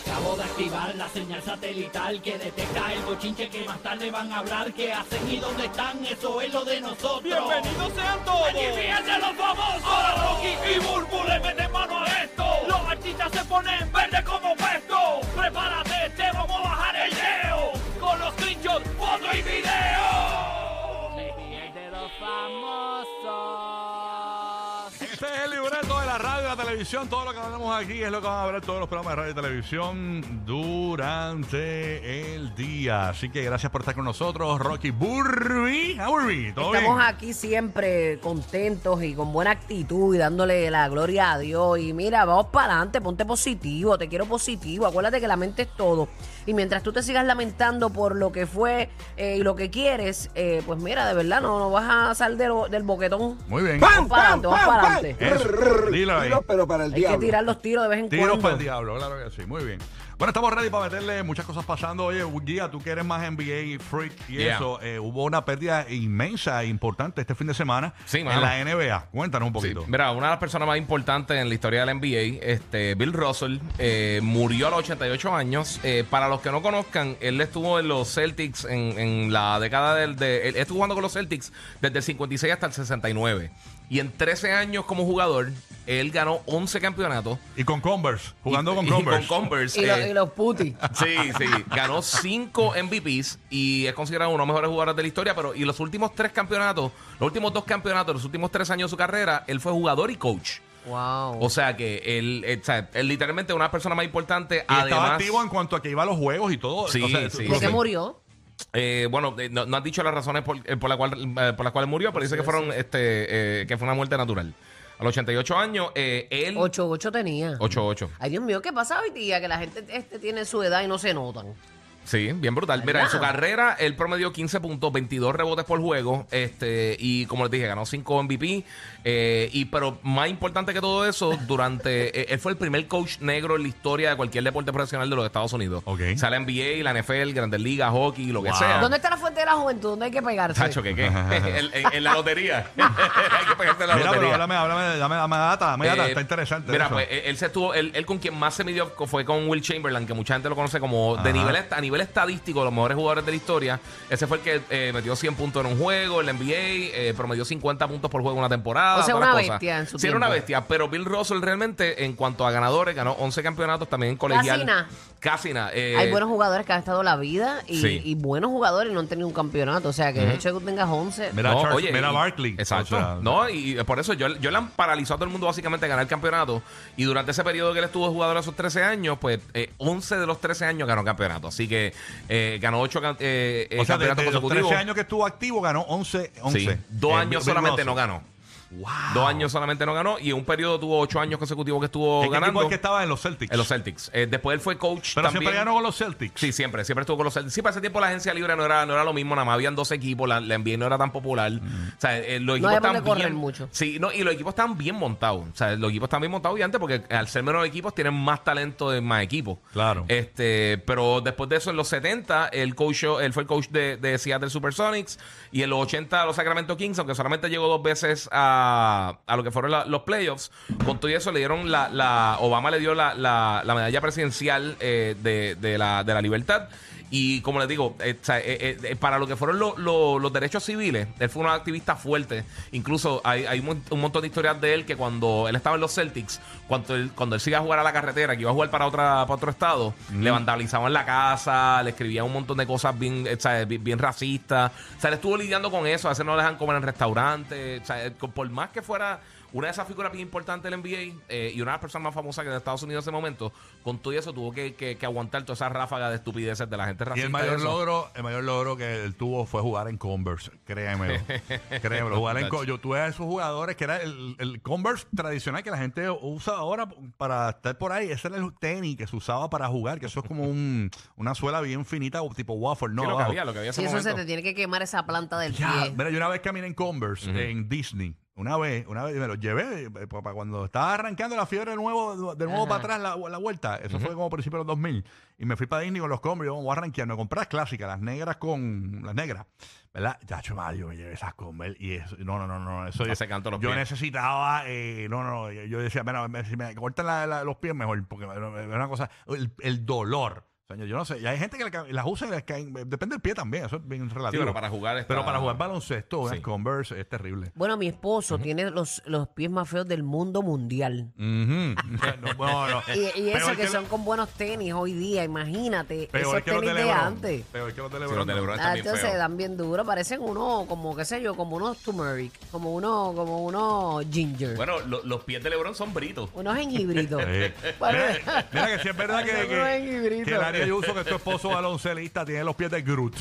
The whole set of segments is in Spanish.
Acabo de activar la señal satelital que detecta el bochinche que más tarde van a hablar. ¿Qué hacen y dónde están? Eso es lo de nosotros. ¡Bienvenidos sean todos! ¡Aquí fíjense los famosos! Ahora Rocky y Burbu le meten mano a esto. Los artistas se ponen verde como puesto. Prepárate, te vamos a bajar el leo. Con los screenshots, foto y video. de los famosos. Televisión. Todo lo que hablamos aquí es lo que van a ver todos los programas de radio y televisión durante el día. Así que gracias por estar con nosotros, Rocky Burby. Ah, Burby, ¿todo Estamos bien? aquí siempre contentos y con buena actitud y dándole la gloria a Dios. Y mira, vamos para adelante, ponte positivo, te quiero positivo. Acuérdate que la mente es todo. Y mientras tú te sigas lamentando por lo que fue eh, y lo que quieres, eh, pues mira, de verdad no, no vas a salir del, del boquetón. Muy bien. Vamos para adelante, vamos para adelante. Dilo ahí. Pero para el Hay que tirar los tiros de vez en Tiros cuando. para el diablo, claro que sí. Muy bien. Bueno, estamos ready para meterle muchas cosas pasando. Oye, Guía, tú que eres más NBA freak y Yeah. eso, eh, hubo una pérdida inmensa e importante este fin de semana Sí, en mano. la NBA. Cuéntanos un Sí, poquito. mira, una de las personas más importantes en la historia de la NBA, este, Bill Russell, eh, murió a los 88 años. Eh, para los que no conozcan, él estuvo en los Celtics en, en la década del... De, él estuvo jugando con los Celtics desde el 56 hasta el 69. Y en 13 años como jugador, él ganó 11 campeonatos. Y con Converse, jugando Y- con y Converse. con Converse. Y, lo- eh, y los putis. Sí, sí. Ganó cinco MVPs y es considerado uno de los mejores jugadores de la historia. Pero y los últimos tres campeonatos, los últimos dos campeonatos, los últimos tres años de su carrera, él fue jugador y coach. Wow. O sea que él, eh, o sea, él literalmente es una persona más importante. Y estaba además, activo en cuanto a que iba a los juegos y todo. Sí, O sea, sí, ¿De lo qué murió? Eh, bueno, eh, no, no has dicho las razones por, eh, por, la cual, eh, por las cuales murió, pero dice que fueron, este, eh, que fue una muerte natural. A los 88 años, eh, él. 8-8 tenía. 8-8. Ay, Dios mío, ¿qué pasa hoy día? Que la gente este tiene su edad y no se notan. Sí, bien brutal. Mira, en su carrera él promedió 15 puntos, 22 rebotes por juego, este y como les dije, ganó 5 MVP. eh, y pero más importante que todo eso, durante eh, él fue el primer coach negro en la historia de cualquier deporte profesional de los Estados Unidos. Ok. O sea, la NBA, la NFL, Grandes Ligas, hockey, lo que Wow. sea. ¿Dónde está la fuente de la juventud? ¿Dónde hay que pegarse? Tacho, ¿qué qué? en, en- en la lotería. Hay que pegarse en la Mira, pero lotería. háblame, háblame, dame, dame data, dame data, Eh, está interesante. Mira, eso. pues él, se estuvo, él, él con quien más se midió fue con Will Chamberlain, que mucha gente lo conoce como de Ajá. nivel est- a nivel estadístico, los mejores jugadores de la historia. Ese fue el que eh, metió 100 puntos en un juego, en la NBA, eh, promedió 50 puntos por juego en una temporada. O sea, una bestia en su Sí, era una bestia, pero Bill Russell realmente, en cuanto a ganadores, ganó 11 campeonatos también en colegial. Casi nada. eh, Hay buenos jugadores que han estado la vida y, Sí. y buenos jugadores y no han tenido un campeonato. O sea, que el hecho de que tú tengas 11. Mira, no, Charles, oye, mira y- Barkley. Exacto. O sea, no, y por eso yo, yo le han paralizado a todo el mundo básicamente a ganar el campeonato. Y durante ese periodo que él estuvo jugador a sus 13 años, pues eh, 11 de los 13 años ganó campeonato. Así que eh, ganó 8 eh, eh, o sea, campeonatos desde los consecutivos. 13 años que estuvo activo, ganó 11. 11 Sí, dos Eh, años solamente no ganó. Wow. Dos años solamente no ganó. Y en un periodo tuvo 8 años consecutivos que estuvo ¿En qué ganando. equipo es que estaba en los Celtics? En los Celtics. Eh, después él fue coach Pero también. siempre ganó con los Celtics. Sí, siempre, siempre estuvo con los Celtics. Sí, para ese tiempo la agencia libre no era, no era lo mismo, nada más habían dos equipos, la, la NBA no era tan popular. O sea, eh, los No equipos había estaban correr bien, mucho. Sí, no, y los equipos estaban bien montados. O sea, los equipos estaban bien montados y antes porque al ser menos equipos tienen más talento de más equipos. Claro. Este, pero después de eso, en los 70, el coach, él fue el coach de, de Seattle Supersonics y en los 80 los Sacramento Kings, aunque solamente llegó dos veces a, a lo que fueron la- los playoffs, con todo eso le dieron la, la Obama le dio la, la- la medalla presidencial eh, de, de la, de la libertad. Y como les digo, eh, eh, eh, eh, para lo que fueron lo- lo- los derechos civiles, él fue un activista fuerte. Incluso hay, hay un, mon- un montón de historias de él que cuando él estaba en los Celtics, cuando él, cuando él se iba a jugar a la carretera, que iba a jugar para, otra, para otro estado, le vandalizaban la casa, le escribían un montón de cosas bien, eh, bien, bien racistas. O sea, él estuvo lidiando con eso, a veces no lo dejan comer en restaurantes. O sea, eh, por más que fuera una de esas figuras bien importantes del NBA eh, y una de las personas más famosas que de Estados Unidos en ese momento, con todo eso tuvo que, que- que aguantar toda esa ráfaga de estupideces de la gente Y racista. el mayor logro, el mayor logro que él tuvo fue jugar en Converse, créemelo. créemelo, jugar en Yo tuve a esos jugadores que era el, el Converse tradicional que la gente usa ahora para estar por ahí. Ese era el tenis que se usaba para jugar, que eso es como un, una suela bien finita, tipo waffle, ¿no? Sí, lo que abajo. había, lo que había en Si ese eso se te tiene que quemar esa planta del Ya, pie. mira, yo una vez caminé en Converse en Disney. Una vez, una vez me lo llevé eh, pa- pa cuando estaba arrancando la fiebre de nuevo, de nuevo Ajá. para atrás la, la vuelta. Eso fue como a principios de los 2000. Y me fui para Disney con los combos. Yo voy a arranquear. Me compré las clásicas, las negras con las negras. ¿Verdad? Chacho, madre, yo me llevé esas Converse y eso. No, no, no, no. Eso se los yo pies. necesitaba. eh, no, no. Yo decía, mira, si me cortan la- la- los pies mejor. Porque es una cosa. El, el dolor. Señor, yo no sé. Y hay gente que las usa y les caen. Depende del pie también. Eso es bien Sí, relativo. pero para jugar está- Pero para jugar baloncesto, Sí. Converse es terrible. Bueno, mi esposo tiene los, los pies más feos del mundo mundial. Ujú. no, no, no. Y, y eso que, lo- son con buenos tenis hoy día, imagínate. peor esos que los tenis de antes. Peor que los de Sí, LeBron. los de LeBron Ah, están bien entonces feos. dan bien duro, parecen uno, como qué sé yo, como unos turmeric, como uno, como uno ginger, Bueno, lo- los pies de LeBron son britos. unos jengibritos. Sí. Bueno, Mira, mira que si es verdad que. que de uso que tu esposo baloncelista tiene los pies de Groot.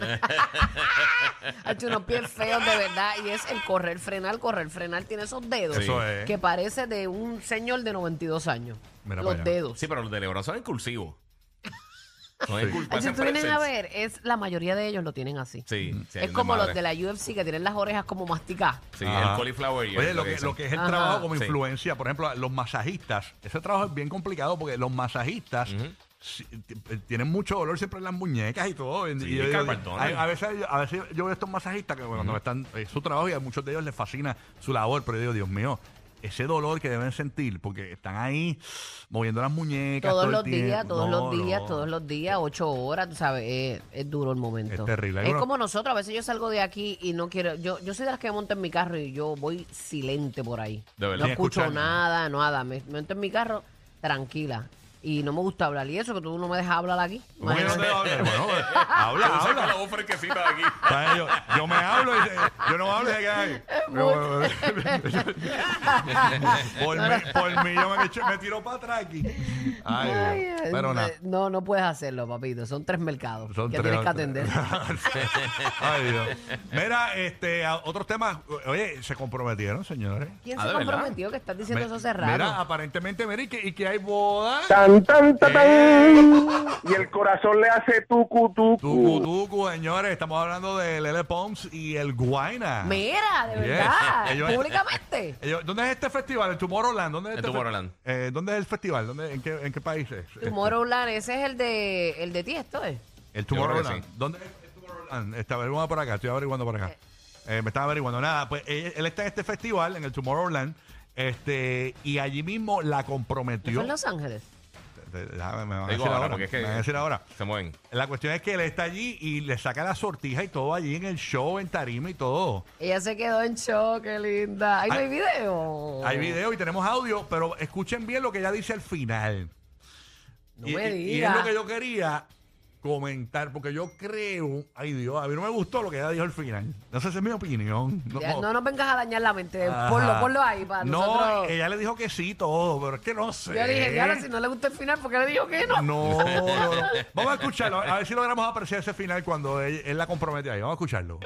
ha hecho unos pies feos de verdad y es el correr, frenar, correr, frenar, tiene esos dedos Eso es. que parece de un señor de 92 años. Mira los allá. dedos. Sí, pero los de LeBron son incursivos. Son Sí. incul- Ay, si tú vienes a ver, es la mayoría de ellos lo tienen así. Sí, sí, hay es como los de la UFC que tienen las orejas como masticadas. Sí, Ajá. el cauliflower. ear, Oye, lo que, dicen. lo que es el Ajá. trabajo como Sí. influencia, por ejemplo, los masajistas, ese trabajo es bien complicado porque los masajistas si- t- tienen mucho dolor siempre en las muñecas y todo. Y yo hay- a, veces, a veces yo veo estos masajistas que cuando están es su trabajo y a muchos de ellos les fascina su labor, pero yo digo, Dios mío, ese dolor que deben sentir porque están ahí moviendo las muñecas. Todos todo los días, todos No, los días, no. todos los días, ocho horas, tú sabes, es, es duro el momento. Es terrible. Es uno- como nosotros, a veces yo salgo de aquí y no quiero, yo, yo soy de las que me monto en mi carro y yo voy silente por ahí. De verdad. No escucho escuchar nada, nada, me me monto en mi carro tranquila. Y no me gusta hablar. Y eso que tú no me dejas hablar aquí. ¿Cómo que no te Imagínate. Bueno, pues, habla, habla. voz fresquecita de aquí. O sea, Yo, yo me yo no hablo y se queda ahí. por, mí, por mí yo me, echo- me tiro para atrás aquí. Ay, Ay, Dios. ay, Pero nada. No, no puedes hacerlo, papito. Son tres mercados Son que tres- tienes que atender. Ay, Dios. Mira, este, a- otros temas. Oye, se comprometieron, señores. ¿Quién Ah, se ¿de verdad? comprometió que estás diciendo Me- eso hace rato? Mira, aparentemente, mira, y que, y que hay boda. Tan, tan, tan, tan. Eh. Y el corazón le hace tucu, tucu. Tucu, tucu, señores. Estamos hablando de Lele Pons y el Mira, de Yes. verdad, Ellos- públicamente. Ellos- ¿Dónde es este festival? ¿En Tomorrowland? ¿Dónde es En este fe- Tomorrowland. Eh, ¿Dónde es el festival? ¿Dónde, en, qué, ¿En qué país es? Tomorrowland, ese es el de el de Tiesto, ¿eh? El Yo creo que Tomorrowland. sí. ¿Dónde es el Tomorrowland? Está averiguando por acá, estoy averiguando por acá. Eh, me estaba averiguando. Nada, pues él, él está en este festival, en el Tomorrowland, este, y allí mismo la ¿No comprometió. fue en Los Ángeles? Déjame, me van a Digo decir ahora, ahora. porque es que- me van a decir ahora. Se mueven. La cuestión es que él está allí y le saca la sortija y todo allí en el show, en tarima y todo. Ella se quedó en shock, qué linda. Ay, no hay Hay- video. Hay video y tenemos audio, pero escuchen bien lo que ella dice al final. No y, me y- y digas. es lo que yo quería comentar, porque yo creo, ay Dios, a mí no me gustó lo que ella dijo al final. No sé si es mi opinión. No, Ya, no nos vengas a dañar la mente. Ajá. Ponlo, ponlo ahí para No, nosotros. ella le dijo que sí todo, pero es que no sé. Yo dije, diablo, si no le gusta el final, ¿por qué le dijo que no? No, no, no. Vamos a escucharlo, a ver si logramos apreciar ese final cuando él, él la compromete ahí. Vamos a escucharlo.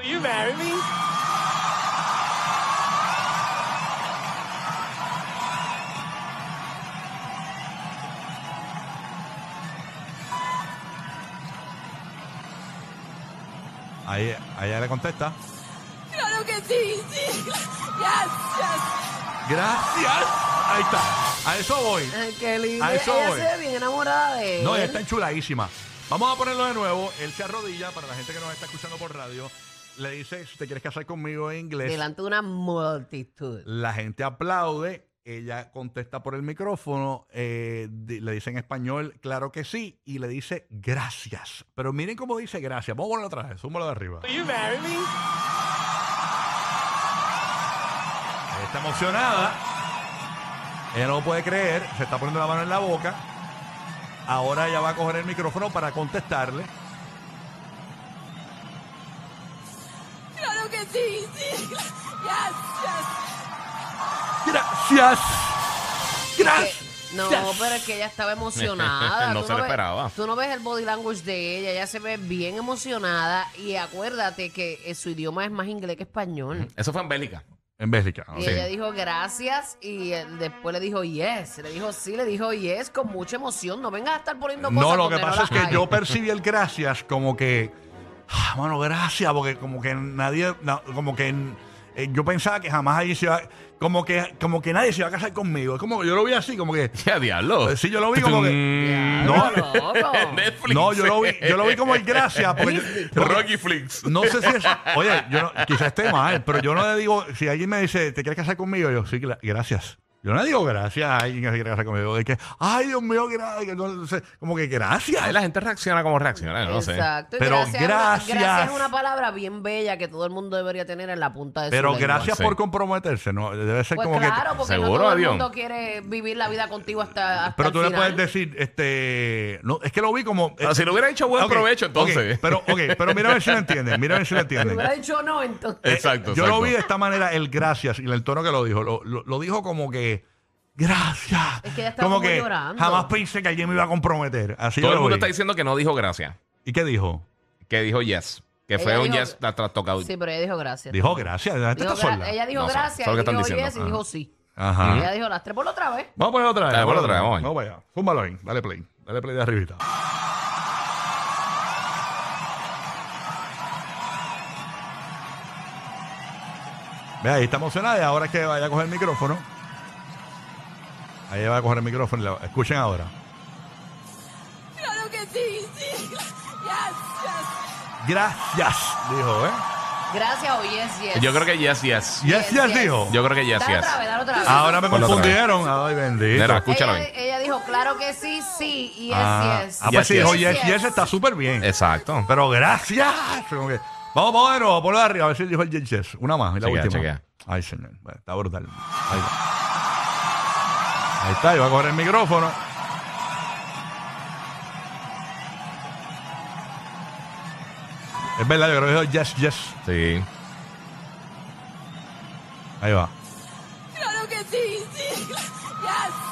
Ahí, ahí ella le contesta. Claro que sí, sí. Yes. Gracias. Ahí está. A eso voy. Ay, qué linda. A eso ella voy. se ve bien enamorada de él. No, ella está enchuladísima. Vamos a ponerlo de nuevo. Él se arrodilla para la gente que nos está escuchando por radio. Le dice, si te quieres casar conmigo en inglés. Delante de una multitud. La gente aplaude. Ella contesta por el micrófono. eh, di- le dice en español, claro que sí. Y le dice, gracias. Pero miren cómo dice gracias. Vamos a ponerlo otra vez. Súmalo de arriba. Ella está emocionada. Ella no lo puede creer. Se está poniendo la mano en la boca. Ahora ella va a coger el micrófono para contestarle. Claro que sí, sí. Yes, yes. Gracias. Gracias. No, pero es que ella estaba emocionada. No Tú se lo ves- esperaba. Tú no ves el body language de ella, ella se ve bien emocionada y acuérdate que eh, su idioma es más inglés que español. Eso fue en Bélgica. En Bélgica. Y sí. ella dijo gracias y eh, después le dijo yes. Le dijo sí, le dijo yes con mucha emoción. No vengas a estar poniendo cosas No, lo que pasa es que hay. yo percibí el gracias como que, ah, mano, gracias, porque como que nadie, na- como que eh, yo pensaba que jamás allí se iba, como que, como que nadie se iba a casar conmigo. Es como que yo lo vi así, como que, Ya, diablo. sí, yo lo vi como que, Mm, no. Netflix. no, yo lo vi, yo lo vi como el gracias, porque yo- Rocky Flix. no sé si es, oye, yo no, quizás esté mal, pero yo no le digo, si alguien me dice, ¿te quieres casar conmigo? Yo, sí, gra- gracias. Yo no le digo gracias a alguien que se quiere casar conmigo. De que, ay, Dios mío, gracias. No sé, como que gracias. Ahí la gente reacciona como reacciona, no sé. Exacto. Y Pero gracias, es una- gracias. gracias es una palabra bien bella que todo el mundo debería tener en la punta de su Pero lengua. gracias Sí. por comprometerse, ¿no? Debe ser Pues como claro, que. porque Seguro, no todo el mundo quiere vivir la vida contigo hasta, hasta Pero el tú le final. puedes decir, este. No, es que lo vi como. Pero si lo hubiera dicho buen Ok, provecho, ok, entonces. pero, ok, pero mira a ver si lo entienden. Mira a ver si lo Si entienden. hubiera dicho no, entonces. Exacto. Yo lo vi de esta manera, el gracias y el tono que lo dijo. Lo, lo- lo dijo como que. Gracias. Es que ella estaba como como que llorando. jamás pensé que alguien me iba a comprometer. Así Todo yo el lo mundo vi. está diciendo que no dijo gracias. ¿Y qué dijo? Que dijo yes. Que Ella fue un dijo- yes tras tocado. Sí, pero ella dijo gracias. Dijo gracias. La gente Dijo está gra- sorda. ella dijo No sé, gracias, eso es lo que están dijo diciendo. yes y Ajá. dijo sí. Ajá. Ella dijo las tres por otra vez. Vamos a poner otra vez. Dale, vamos ponlo otra vez, vamos. Vamos para allá. Fúmbalo ahí. Dale play. Dale play de arribita. Ve, ahí está emocionada y ahora es que vaya a coger el micrófono. Ahí va a coger el micrófono. y la- Escuchen ahora. Claro que sí, sí. Yes, yes. Gracias, dijo, ¿eh? Gracias o yes, yes. Yo creo que yes, yes. Yes, yes, dijo. Yo creo que yes, Dale yes. otra vez, dale otra vez. Ahora me Ponlo otra vez. confundieron. Ay, bendito. Mira, escúchala ella, bien. ella dijo, claro que sí, sí, y yes, Ah, yes. ah, pues Yes, sí, dijo yes. yes, yes, está súper bien. Exacto. Pero gracias. Como que- Vamos, vamos de nuevo, ponlo de arriba, a ver si dijo el yes, yes. Una más, y la Chequea, última. chequea. Ay, señor. Bueno, está brutal. Ahí va. Ahí está, iba a coger el micrófono. Es verdad, yo creo que dijo yes, yes. Sí. Ahí va. Claro que sí, sí. Yes,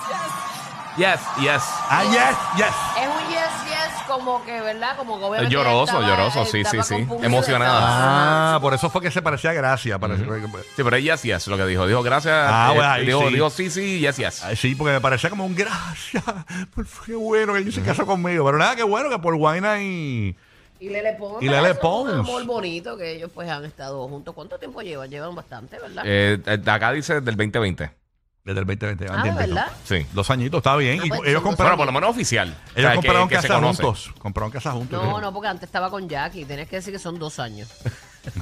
yes. Yes. Ah, yes, yes. Es un yes, yes, como que, ¿verdad? Como que obviamente Lloroso, estaba- lloroso, sí, sí, sí. Emocionada. Ah, por eso fue que se parecía a Gracia. Sí, pero es yes, yes lo que dijo. Dijo gracias. Ah, eh, bueno, ahí dijo, sí. dijo sí, sí, yes, yes. Ay, sí, porque me parecía como un gracias. Qué bueno que ella se casó conmigo. Pero nada, qué bueno que por Guayna y. Y Lele Pons. Y Lele es un Pons. amor bonito que ellos pues han estado juntos. ¿Cuánto tiempo llevan? Llevan bastante, ¿verdad? Eh, eh, acá dice del 2020. Desde el 2020. ah, ¿de verdad? Sí. Dos añitos, está bien. Ah, y pues, ellos son dos compraron, Bueno, por lo menos oficial. ellos O sea, que- compraron que se casa conoce. juntos. Compraron casa juntos. No, no, porque antes estaba con Jackie. Tienes que decir que son dos años. Es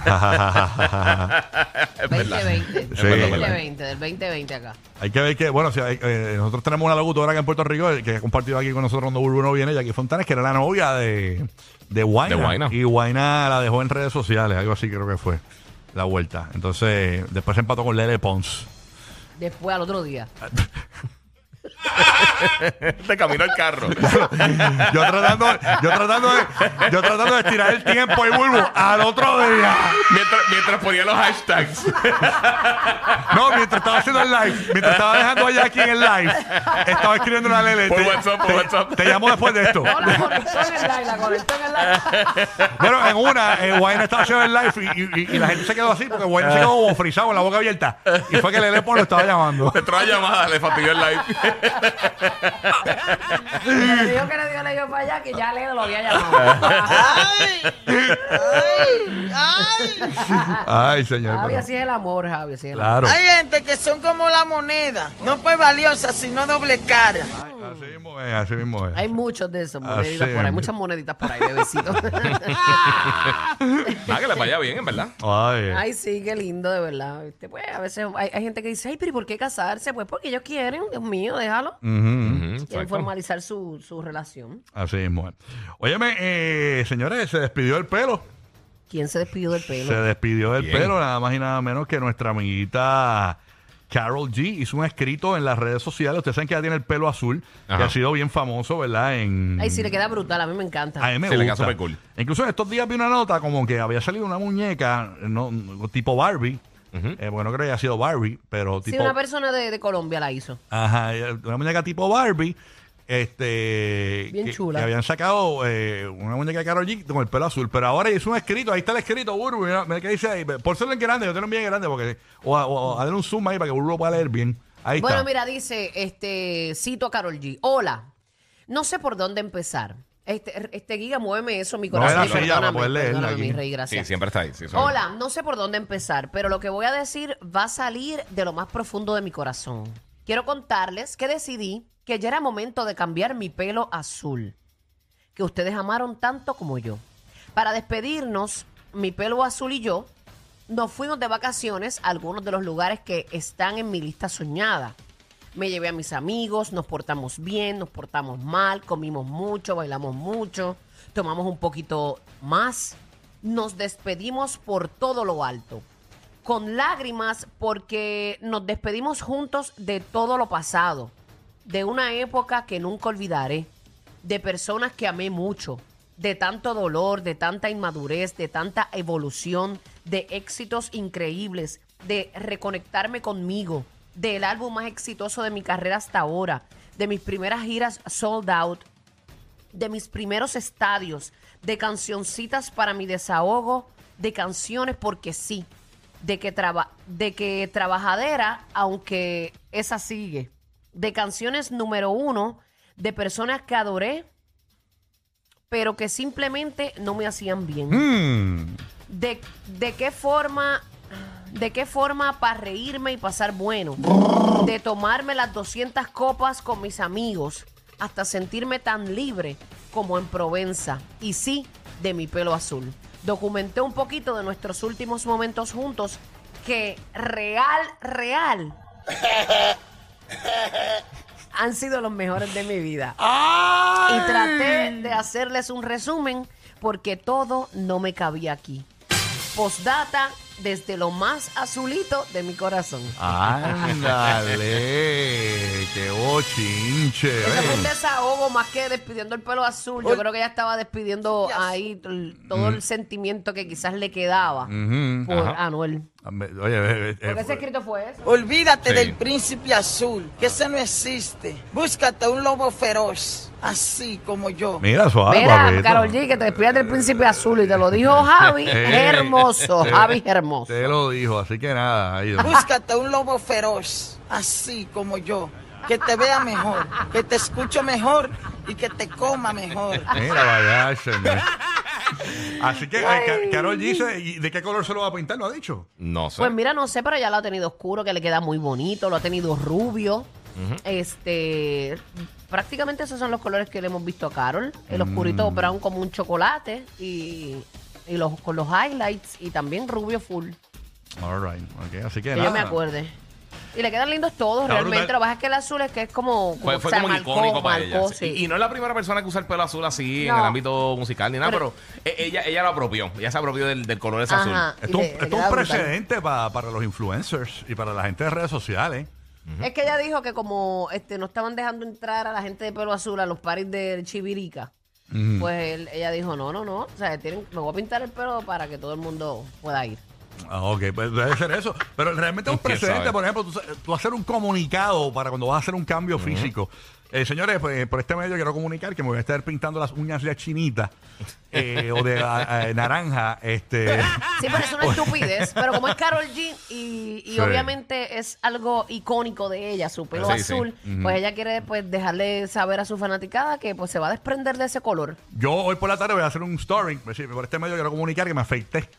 verdad. 2020. Sí. Es verdad, es verdad. 2020, del 2020 acá. Hay que ver que, bueno, o sea, eh, nosotros tenemos una locutora acá en Puerto Rico eh, que ha compartido aquí con nosotros cuando Burbu no viene, Jackie Fontanes, que era la novia de, de Guayna. De Guayna. Y Guayna la dejó en redes sociales, algo así creo que fue la vuelta. Entonces, después se empató con Lele Pons. Después al otro día. De camino al carro. yo tratando, yo tratando de, yo tratando de estirar el tiempo y Bulbo al otro día. mientras, mientras ponía los hashtags. No, mientras estaba haciendo el live, mientras estaba dejando a Jackie en el live, estaba escribiendo una Lele. Por Te- WhatsApp, por te- WhatsApp. Te llamo después de esto. No, la conectó en el live, la conectó en el live. Bueno, en una, eh, Wayne estaba haciendo el live y, y- y la gente se quedó así porque Wayne se quedó como frisado con la boca abierta. Y fue que Lele Pons lo estaba llamando. La llamada, le fastidió el live. Le dijo que le dio le dio para allá que ya Lele lo había llamado. Ay, señor. Javi, pero- así es el amor, Javi, así es el amor. Claro. Hay gente que son como la moneda, no pues valiosa, sino doble cara. Así mismo es, así mismo es. Hay muchos de esos Así moneditas por ahí, es. muchas moneditas por ahí, bebecitos. Nada, que le vaya bien, en verdad. Ay, Ay, sí, qué lindo, de verdad. ¿viste? Pues a veces hay, hay gente que dice, ay, pero ¿y por qué casarse? Pues porque ellos quieren, Dios mío, déjalo. ujú, Ujú, Quieren exacto. formalizar su, su relación. así mismo es. Óyeme, eh, señores, se despidió el pelo. ¿Quién se despidió del pelo? Se despidió del Bien. pelo, nada más y nada menos que nuestra amiguita Carol G hizo un escrito en las redes sociales. Ustedes saben que ella tiene el pelo azul, que ha sido bien famoso, ¿verdad? En, Ay, sí, le queda brutal, a mí me encanta. A mí me Sí, le queda gusta. súper cool. Incluso en estos días vi una nota como que había salido una muñeca no, tipo Barbie. Eh, bueno, no creo que haya sido Barbie, pero Sí, una persona de, de Colombia la hizo. Ajá, eh, una muñeca tipo Barbie. Este. Bien que, chula. que habían sacado eh, una muñeca de Karol G con el pelo azul. Pero ahora hizo un escrito, ahí está el escrito, Burbu. Mira, mira qué dice ahí. Por ser en grande, yo tengo bien grande, porque. O, a- o a darle un zoom ahí para que Burbu lo pueda leer bien. Ahí Bueno, está. mira, dice, este, cito a Carol G. Hola, no sé por dónde empezar. Este, este Giga, muéveme eso, mi No, corazón. era silla para leerla mi rey, Sí, gracias. siempre está ahí. sí, Hola, no sé por dónde empezar, pero lo que voy a decir va a salir de lo más profundo de mi corazón. Quiero contarles que decidí que ya era momento de cambiar mi pelo azul, que ustedes amaron tanto como yo. Para despedirnos, mi pelo azul y yo nos fuimos de vacaciones a algunos de los lugares que están en mi lista soñada. Me llevé a mis amigos, nos portamos bien, nos portamos mal, comimos mucho, bailamos mucho, tomamos un poquito más. Nos despedimos por todo lo alto, con lágrimas porque nos despedimos juntos de todo lo pasado, de una época que nunca olvidaré, de personas que amé mucho, de tanto dolor, de tanta inmadurez, de tanta evolución, de éxitos increíbles, de reconectarme conmigo, del álbum más exitoso de mi carrera hasta ahora, de mis primeras giras sold out, de mis primeros estadios, de cancioncitas para mi desahogo, de canciones porque sí, de que, traba- de que trabajadera, aunque esa sigue, de canciones número uno, de personas que adoré, pero que simplemente no me hacían bien. Mm. De, de qué forma, de qué forma para reírme y pasar bueno, de tomarme las 200 copas con mis amigos, hasta sentirme tan libre como en Provenza, y sí, de mi pelo azul. Documenté un poquito de nuestros últimos momentos juntos que real, real han sido los mejores de mi vida. Y traté de hacerles un resumen porque todo no me cabía aquí. Postdata desde lo más azulito de mi corazón. Ándale, qué bochinche. Ese fue un desahogo más que despidiendo el pelo azul. Yo creo que ella estaba despidiendo ahí todo el sentimiento que quizás le quedaba Ujú. por Ajá. Anuel. Oye, eh, eh, Porque ese fue- escrito fue eso. Olvídate Sí. del príncipe azul, que ese no existe. Búscate un lobo feroz, así como yo. mira, suave, Mira, papito. Carol G, que te despidas del príncipe azul y te lo dijo Javi. Eh, hermoso, Javi hermoso. Te lo dijo, así que nada. ahí- Búscate un lobo feroz, así como yo. Que te vea mejor, que te escuche mejor y que te coma mejor. Mira, vaya, señor. Así que, eh, Ca- Carol dice, ¿y de qué color se lo va a pintar? ¿No ha dicho? No sé. Pues mira, no sé, pero ya lo ha tenido oscuro, que le queda muy bonito, lo ha tenido rubio. Este, prácticamente esos son los colores que le hemos visto a Carol. El oscurito Mm. brown como un chocolate y, y los, con los highlights y también rubio full, All right, ok, así que que nada. yo me acuerde. Y le quedan lindos todos, Está realmente. brutal. Lo que pasa es que el azul es que es como... Fue, fue o sea, como marcó- icónico para ella. marcó, sí. sí. Y, y no es la primera persona que usa el pelo azul así en No. el ámbito musical ni nada, pero, Pero- e- ella, ella lo apropió. Ella se apropió del, del color ese azul. Y le- esto es un brutal. precedente pa- para los influencers y para la gente de redes sociales. Es que ella dijo que como este no estaban dejando entrar a la gente de pelo azul a los paris de Chivirica, pues él- ella dijo, no, no, no, o sea, tienen, me voy a pintar el pelo para que todo el mundo pueda ir. Ah, ok, pues debe ser eso. Pero realmente es un ¿Quién precedente, sabe? por ejemplo, tú, tú hacer un comunicado para cuando vas a hacer un cambio físico. Eh, señores, pues, por este medio quiero comunicar que me voy a estar pintando las uñas de chinita eh, o de a- a- naranja. Este, Sí, pero es una estupidez, pero como es Carol G y, y Sí. obviamente es algo icónico de ella, su pelo Sí, sí. azul, pues ella quiere pues dejarle saber a su fanaticada que pues se va a desprender de ese color. yo hoy por la tarde voy a hacer un story. es decir, Por este medio quiero comunicar que me afeité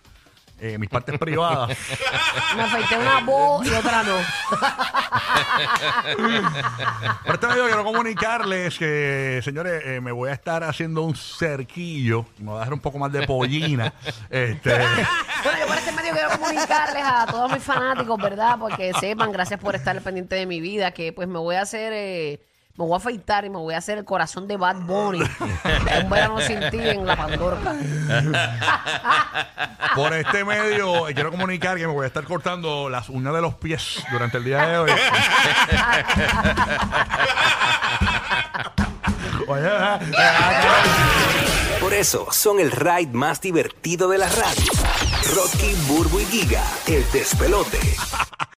eh, mis partes privadas. Me afeité una voz y otra no. Por este medio quiero comunicarles que, señores, eh, me voy a estar haciendo un cerquillo. Me voy a dejar un poco más de pollina. este, Bueno, yo por este medio quiero comunicarles a todos mis fanáticos, ¿verdad? Porque sepan, gracias por estar pendiente de mi vida, que pues me voy a hacer, eh, me voy a afeitar y me voy a hacer el corazón de Bad Bunny. un verano sin ti en la Pandora. por este medio eh, quiero comunicar que me voy a estar cortando las uñas de los pies durante el día de hoy. Oye, Por eso son el ride más divertido de la radio. Rocky, Burbu y Giga, el despelote.